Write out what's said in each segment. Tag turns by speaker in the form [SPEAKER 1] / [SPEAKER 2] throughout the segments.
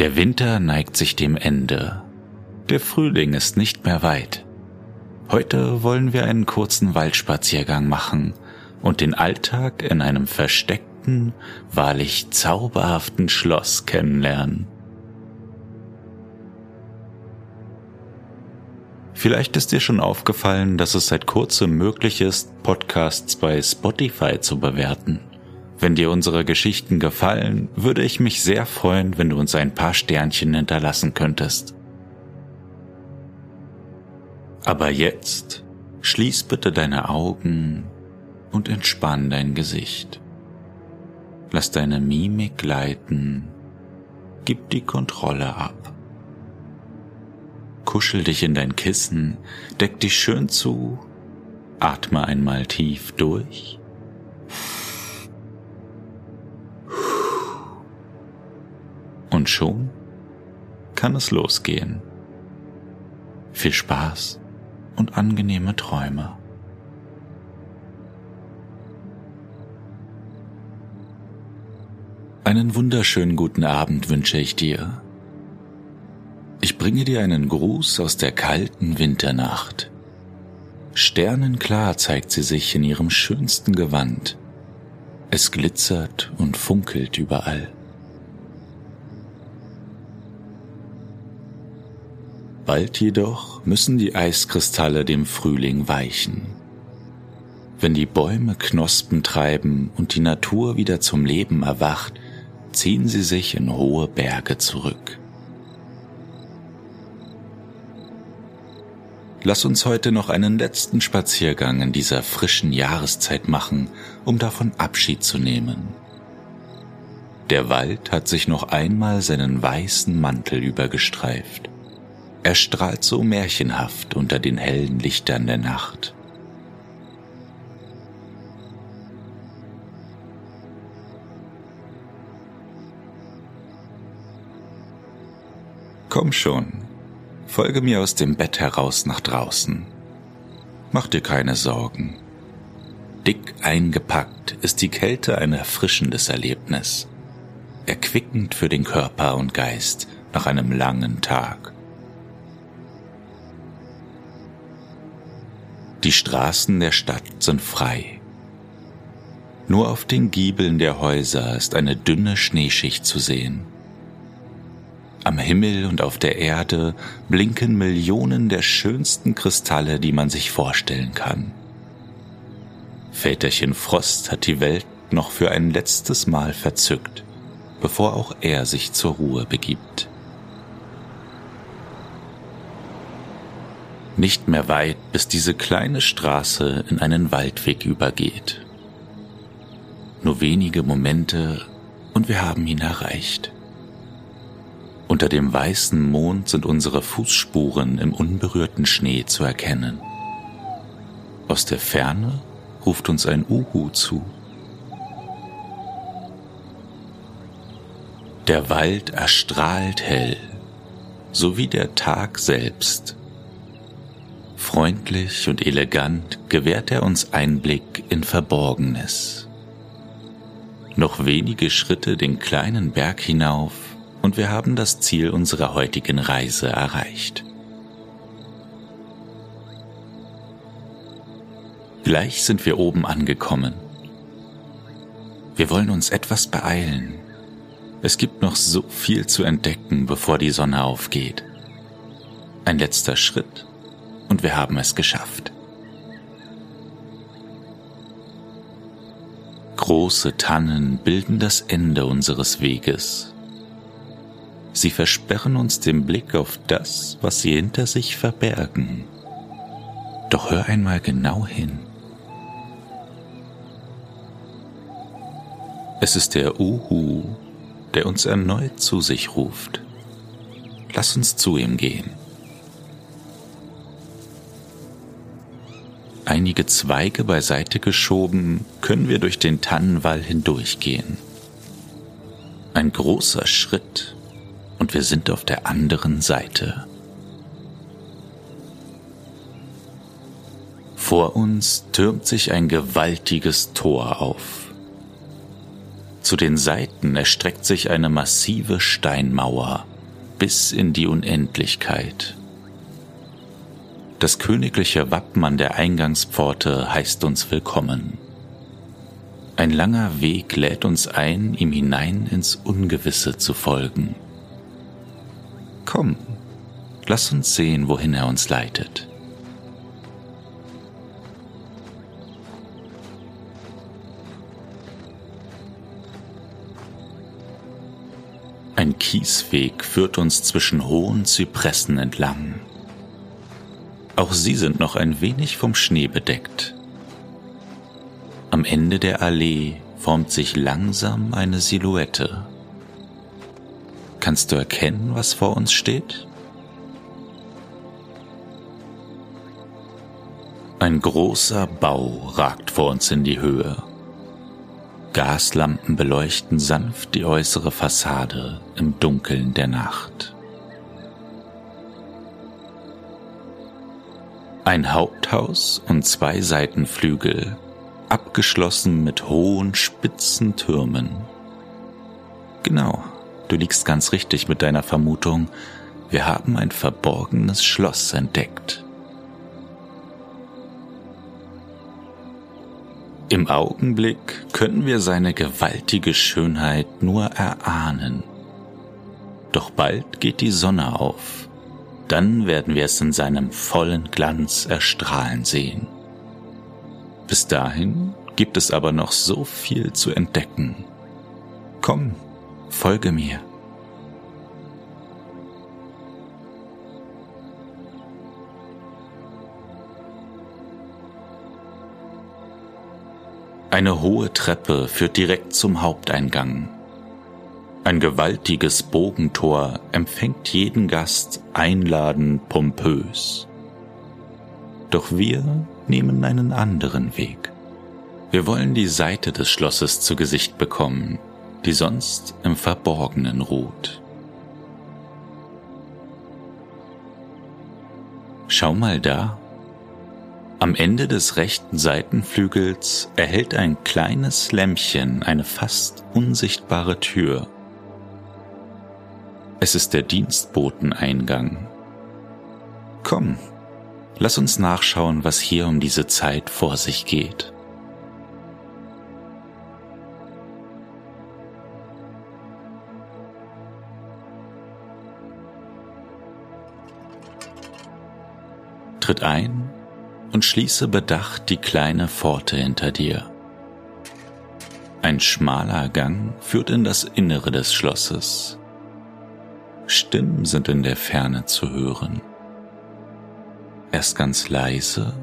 [SPEAKER 1] Der Winter neigt sich dem Ende. Der Frühling ist nicht mehr weit. Heute wollen wir einen kurzen Waldspaziergang machen und den Alltag in einem versteckten, wahrlich zauberhaften Schloss kennenlernen. Vielleicht ist dir schon aufgefallen, dass es seit kurzem möglich ist, Podcasts bei Spotify zu bewerten. Wenn dir unsere Geschichten gefallen, würde ich mich sehr freuen, wenn du uns ein paar Sternchen hinterlassen könntest. Aber jetzt schließ bitte deine Augen und entspann dein Gesicht. Lass deine Mimik gleiten, gib die Kontrolle ab. Kuschel dich in dein Kissen, deck dich schön zu, atme einmal tief durch Und schon kann es losgehen. Viel Spaß und angenehme Träume. Einen wunderschönen guten Abend wünsche ich dir. Ich bringe dir einen Gruß aus der kalten Winternacht. Sternenklar zeigt sie sich in ihrem schönsten Gewand. Es glitzert und funkelt überall. Bald jedoch müssen die Eiskristalle dem Frühling weichen. Wenn die Bäume Knospen treiben und die Natur wieder zum Leben erwacht, ziehen sie sich in hohe Berge zurück. Lass uns heute noch einen letzten Spaziergang in dieser frischen Jahreszeit machen, um davon Abschied zu nehmen. Der Wald hat sich noch einmal seinen weißen Mantel übergestreift. Er strahlt so märchenhaft unter den hellen Lichtern der Nacht. Komm schon, folge mir aus dem Bett heraus nach draußen. Mach dir keine Sorgen. Dick eingepackt ist die Kälte ein erfrischendes Erlebnis, erquickend für den Körper und Geist nach einem langen Tag. Die Straßen der Stadt sind frei. Nur auf den Giebeln der Häuser ist eine dünne Schneeschicht zu sehen. Am Himmel und auf der Erde blinken Millionen der schönsten Kristalle, die man sich vorstellen kann. Väterchen Frost hat die Welt noch für ein letztes Mal verzückt, bevor auch er sich zur Ruhe begibt. Nicht mehr weit, bis diese kleine Straße in einen Waldweg übergeht. Nur wenige Momente und wir haben ihn erreicht. Unter dem weißen Mond sind unsere Fußspuren im unberührten Schnee zu erkennen. Aus der Ferne ruft uns ein Uhu zu. Der Wald erstrahlt hell, so wie der Tag selbst Freundlich und elegant gewährt er uns Einblick in Verborgenes. Noch wenige Schritte den kleinen Berg hinauf und wir haben das Ziel unserer heutigen Reise erreicht. Gleich sind wir oben angekommen. Wir wollen uns etwas beeilen. Es gibt noch so viel zu entdecken, bevor die Sonne aufgeht. Ein letzter Schritt und wir haben es geschafft. Große Tannen bilden das Ende unseres Weges. Sie versperren uns den Blick auf das, was sie hinter sich verbergen. Doch hör einmal genau hin. Es ist der Uhu, der uns erneut zu sich ruft. lass uns zu ihm gehen. Einige Zweige beiseite geschoben, können wir durch den Tannenwall hindurchgehen. Ein großer Schritt und wir sind auf der anderen Seite. Vor uns türmt sich ein gewaltiges Tor auf. Zu den Seiten erstreckt sich eine massive Steinmauer bis in die Unendlichkeit. Das königliche Wappen an der Eingangspforte heißt uns willkommen. Ein langer Weg lädt uns ein, ihm hinein ins Ungewisse zu folgen. Komm, lass uns sehen, wohin er uns leitet. Ein Kiesweg führt uns zwischen hohen Zypressen entlang. Auch sie sind noch ein wenig vom Schnee bedeckt. Am Ende der Allee formt sich langsam eine Silhouette. Kannst du erkennen, was vor uns steht? Ein großer Bau ragt vor uns in die Höhe. Gaslampen beleuchten sanft die äußere Fassade im Dunkeln der Nacht. Ein Haupthaus und zwei Seitenflügel, abgeschlossen mit hohen, spitzen Türmen. Genau, du liegst ganz richtig mit deiner Vermutung, wir haben ein verborgenes Schloss entdeckt. Im Augenblick können wir seine gewaltige Schönheit nur erahnen. Doch bald geht die Sonne auf, dann werden wir es in seinem vollen Glanz erstrahlen sehen. Bis dahin gibt es aber noch so viel zu entdecken. Komm, folge mir. Eine hohe Treppe führt direkt zum Haupteingang. Ein gewaltiges Bogentor empfängt jeden Gast einladend pompös. Doch wir nehmen einen anderen Weg. Wir wollen die Seite des Schlosses zu Gesicht bekommen, die sonst im Verborgenen ruht. Schau mal da, am Ende des rechten Seitenflügels erhält ein kleines Lämpchen eine fast unsichtbare Tür. Es ist der Dienstboteneingang. Komm, lass uns nachschauen, was hier um diese Zeit vor sich geht. Tritt ein und schließe bedacht die kleine Pforte hinter dir. Ein schmaler Gang führt in das Innere des Schlosses. Stimmen sind in der Ferne zu hören. Erst ganz leise,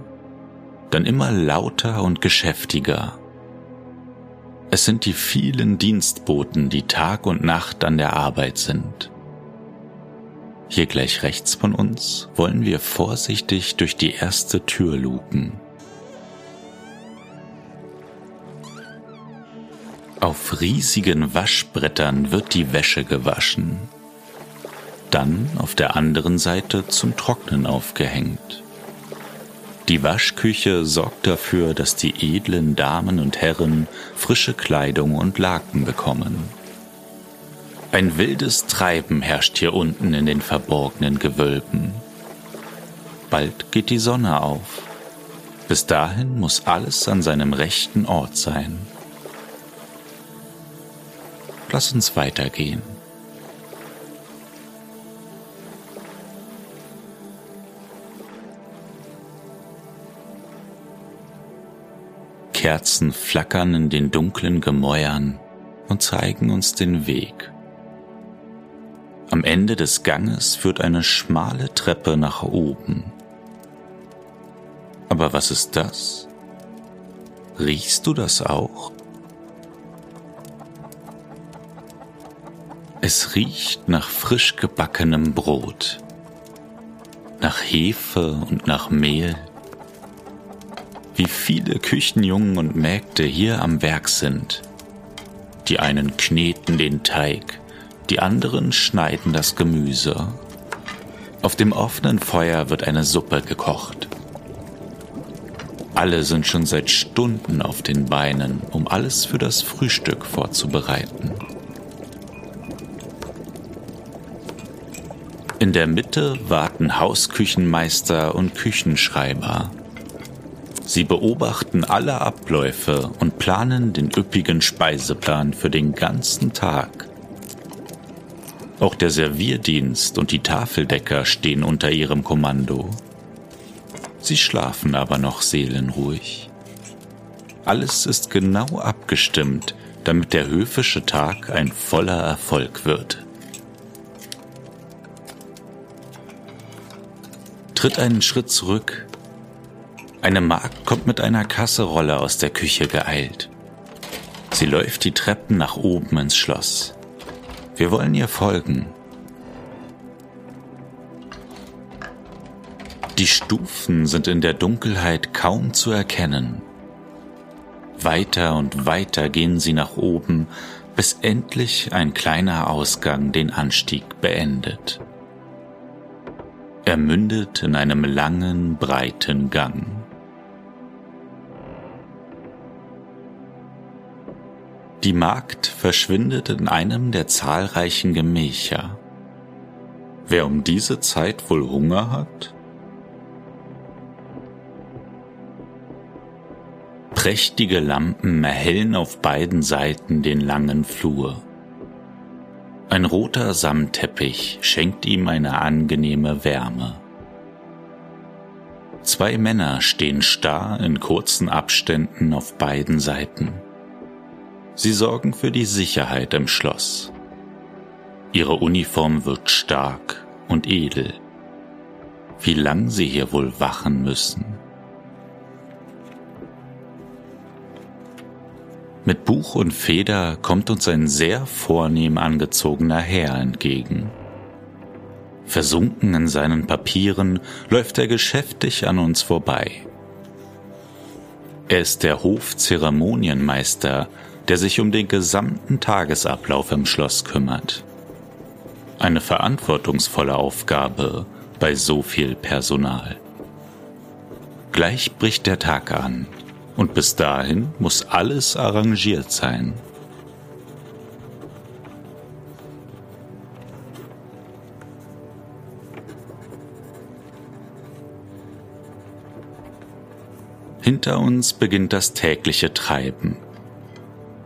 [SPEAKER 1] dann immer lauter und geschäftiger. Es sind die vielen Dienstboten, die Tag und Nacht an der Arbeit sind. Hier gleich rechts von uns wollen wir vorsichtig durch die erste Tür luken. Auf riesigen Waschbrettern wird die Wäsche gewaschen, dann auf der anderen Seite zum Trocknen aufgehängt. Die Waschküche sorgt dafür, dass die edlen Damen und Herren frische Kleidung und Laken bekommen. Ein wildes Treiben herrscht hier unten in den verborgenen Gewölben. Bald geht die Sonne auf. Bis dahin muss alles an seinem rechten Ort sein. Lass uns weitergehen. Kerzen flackern in den dunklen Gemäuern und zeigen uns den Weg. Am Ende des Ganges führt eine schmale Treppe nach oben. Aber was ist das? Riechst du das auch? Es riecht nach frisch gebackenem Brot, nach Hefe und nach Mehl. Wie viele Küchenjungen und Mägde hier am Werk sind. Die einen kneten den Teig, die anderen schneiden das Gemüse. Auf dem offenen Feuer wird eine Suppe gekocht. Alle sind schon seit Stunden auf den Beinen, um alles für das Frühstück vorzubereiten. In der Mitte warten Hausküchenmeister und Küchenschreiber. Sie beobachten alle Abläufe und planen den üppigen Speiseplan für den ganzen Tag. Auch der Servierdienst und die Tafeldecker stehen unter ihrem Kommando. Sie schlafen aber noch seelenruhig. Alles ist genau abgestimmt, damit der höfische Tag ein voller Erfolg wird. Tritt einen Schritt zurück. Eine Magd kommt mit einer Kasserolle aus der Küche geeilt. Sie läuft die Treppen nach oben ins Schloss. Wir wollen ihr folgen. Die Stufen sind in der Dunkelheit kaum zu erkennen. Weiter und weiter gehen sie nach oben, bis endlich ein kleiner Ausgang den Anstieg beendet. Er mündet in einem langen, breiten Gang. Die Magd verschwindet in einem der zahlreichen Gemächer. Wer um diese Zeit wohl Hunger hat? Prächtige Lampen erhellen auf beiden Seiten den langen Flur. Ein roter Samtteppich schenkt ihm eine angenehme Wärme. Zwei Männer stehen starr in kurzen Abständen auf beiden Seiten. Sie sorgen für die Sicherheit im Schloss. Ihre Uniform wirkt stark und edel. Wie lang sie hier wohl wachen müssen. Mit Buch und Feder kommt uns ein sehr vornehm angezogener Herr entgegen. Versunken in seinen Papieren läuft er geschäftig an uns vorbei. Er ist der Hofzeremonienmeister der sich um den gesamten Tagesablauf im Schloss kümmert. Eine verantwortungsvolle Aufgabe bei so viel Personal. Gleich bricht der Tag an und bis dahin muss alles arrangiert sein. Hinter uns beginnt das tägliche Treiben.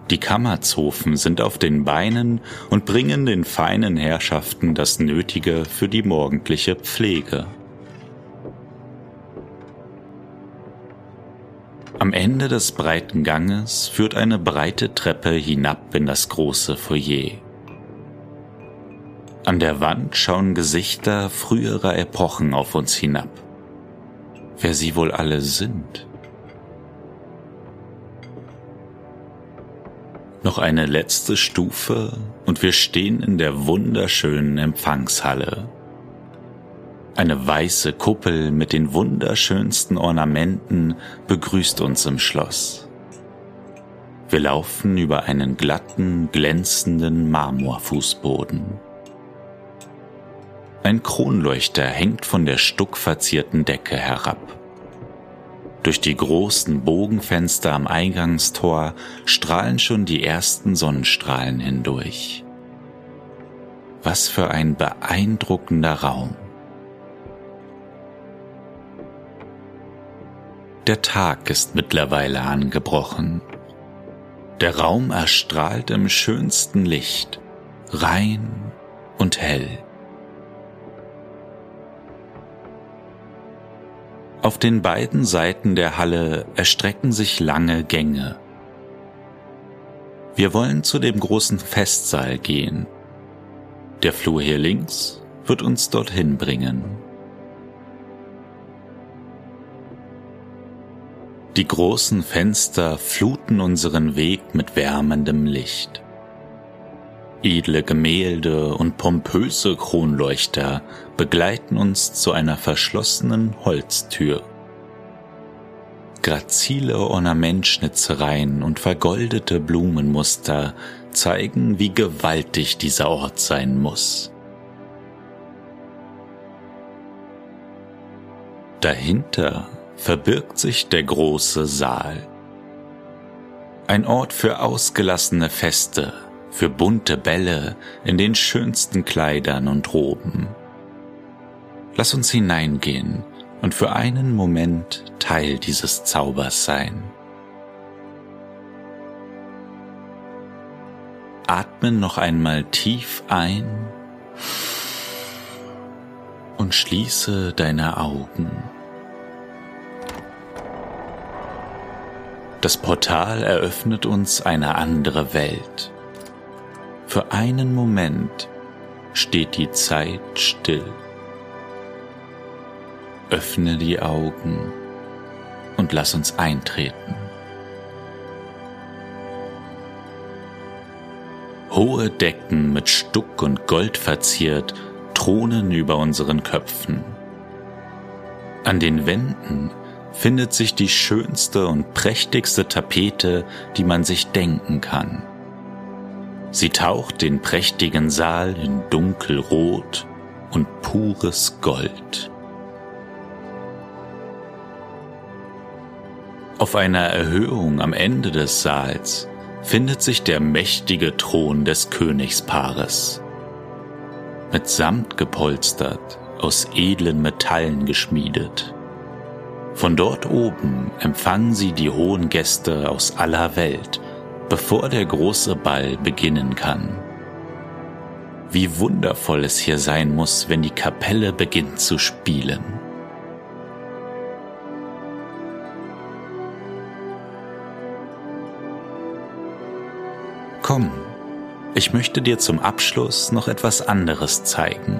[SPEAKER 1] Die Kammerzofen sind auf den Beinen und bringen den feinen Herrschaften das Nötige für die morgendliche Pflege. Am Ende des breiten Ganges führt eine breite Treppe hinab in das große Foyer. An der Wand schauen Gesichter früherer Epochen auf uns hinab. Wer sie wohl alle sind? Noch eine letzte Stufe und wir stehen in der wunderschönen Empfangshalle. Eine weiße Kuppel mit den wunderschönsten Ornamenten begrüßt uns im Schloss. Wir laufen über einen glatten, glänzenden Marmorfußboden. Ein Kronleuchter hängt von der stuckverzierten Decke herab. Durch die großen Bogenfenster am Eingangstor strahlen schon die ersten Sonnenstrahlen hindurch. Was für ein beeindruckender Raum. Der Tag ist mittlerweile angebrochen. Der Raum erstrahlt im schönsten Licht, rein und hell. Auf den beiden Seiten der Halle erstrecken sich lange Gänge. Wir wollen zu dem großen Festsaal gehen. Der Flur hier links wird uns dorthin bringen. Die großen Fenster fluten unseren Weg mit wärmendem Licht. Edle Gemälde und pompöse Kronleuchter begleiten uns zu einer verschlossenen Holztür. Grazile Ornamentschnitzereien und vergoldete Blumenmuster zeigen, wie gewaltig dieser Ort sein muss. Dahinter verbirgt sich der große Saal. Ein Ort für ausgelassene Feste, für bunte Bälle in den schönsten Kleidern und Roben. Lass uns hineingehen und für einen Moment Teil dieses Zaubers sein. Atme noch einmal tief ein und schließe deine Augen. Das Portal eröffnet uns eine andere Welt. Für einen Moment steht die Zeit still. Öffne die Augen und lass uns eintreten. Hohe Decken mit Stuck und Gold verziert thronen über unseren Köpfen. An den Wänden findet sich die schönste und prächtigste Tapete, die man sich denken kann. Sie taucht den prächtigen Saal in dunkelrot und pures Gold. Auf einer Erhöhung am Ende des Saals findet sich der mächtige Thron des Königspaares. Mit Samt gepolstert, aus edlen Metallen geschmiedet. Von dort oben empfangen sie die hohen Gäste aus aller Welt, bevor der große Ball beginnen kann. Wie wundervoll es hier sein muss, wenn die Kapelle beginnt zu spielen. Komm, ich möchte dir zum Abschluss noch etwas anderes zeigen.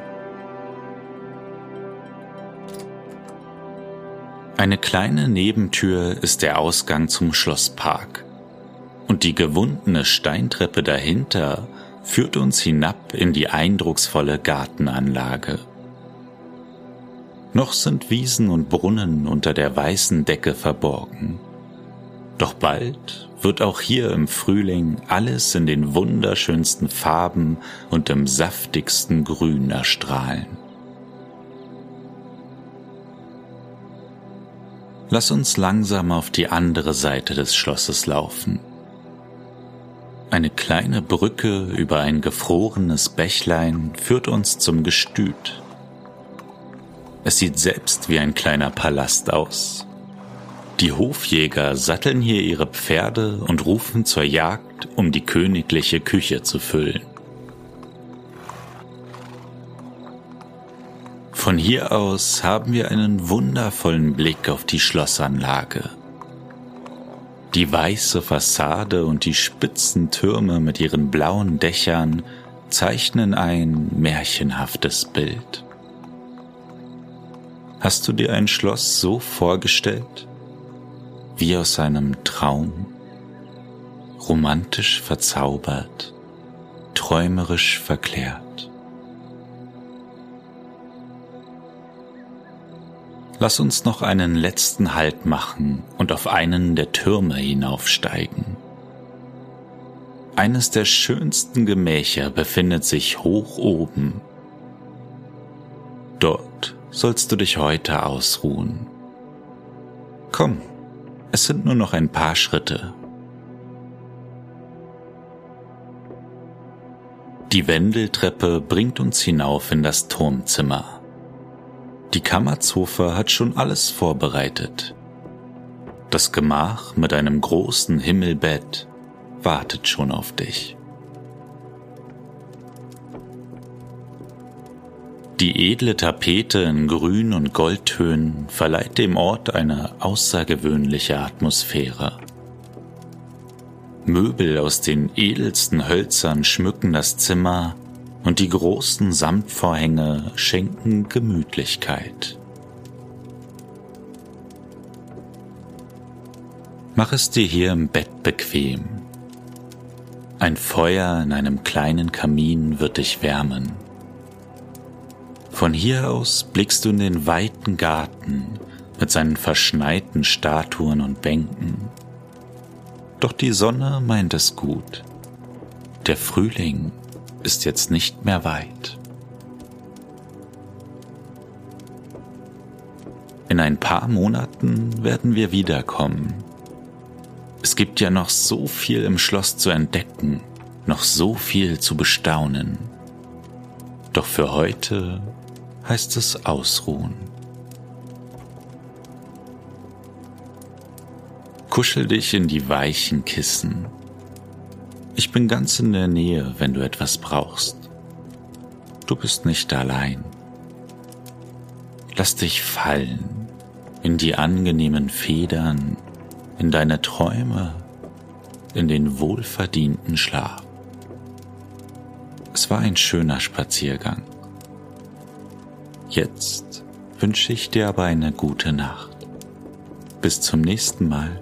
[SPEAKER 1] Eine kleine Nebentür ist der Ausgang zum Schlosspark und die gewundene Steintreppe dahinter führt uns hinab in die eindrucksvolle Gartenanlage. Noch sind Wiesen und Brunnen unter der weißen Decke verborgen. Doch bald wird auch hier im Frühling alles in den wunderschönsten Farben und im saftigsten Grün erstrahlen. Lass uns langsam auf die andere Seite des Schlosses laufen. Eine kleine Brücke über ein gefrorenes Bächlein führt uns zum Gestüt. Es sieht selbst wie ein kleiner Palast aus, die Hofjäger satteln hier ihre Pferde und rufen zur Jagd, um die königliche Küche zu füllen. Von hier aus haben wir einen wundervollen Blick auf die Schlossanlage. Die weiße Fassade und die spitzen Türme mit ihren blauen Dächern zeichnen ein märchenhaftes Bild. Hast du dir ein Schloss so vorgestellt? wie aus einem Traum, romantisch verzaubert, träumerisch verklärt. Lass uns noch einen letzten Halt machen und auf einen der Türme hinaufsteigen. Eines der schönsten Gemächer befindet sich hoch oben. Dort sollst du dich heute ausruhen. Komm, es sind nur noch ein paar Schritte. Die Wendeltreppe bringt uns hinauf in das Turmzimmer. Die Kammerzofe hat schon alles vorbereitet. Das Gemach mit einem großen Himmelbett wartet schon auf dich. Die edle Tapete in Grün- und Goldtönen verleiht dem Ort eine außergewöhnliche Atmosphäre. Möbel aus den edelsten Hölzern schmücken das Zimmer und die großen Samtvorhänge schenken Gemütlichkeit. Mach es dir hier im Bett bequem. Ein Feuer in einem kleinen Kamin wird dich wärmen. Von hier aus blickst du in den weiten Garten mit seinen verschneiten Statuen und Bänken. Doch die Sonne meint es gut. Der Frühling ist jetzt nicht mehr weit. In ein paar Monaten werden wir wiederkommen. Es gibt ja noch so viel im Schloss zu entdecken, noch so viel zu bestaunen. Doch für heute heißt es ausruhen. Kuschel dich in die weichen Kissen. Ich bin ganz in der Nähe, wenn du etwas brauchst. Du bist nicht allein. Lass dich fallen in die angenehmen Federn, in deine Träume, in den wohlverdienten Schlaf. Es war ein schöner Spaziergang. Jetzt wünsche ich dir aber eine gute Nacht. Bis zum nächsten Mal.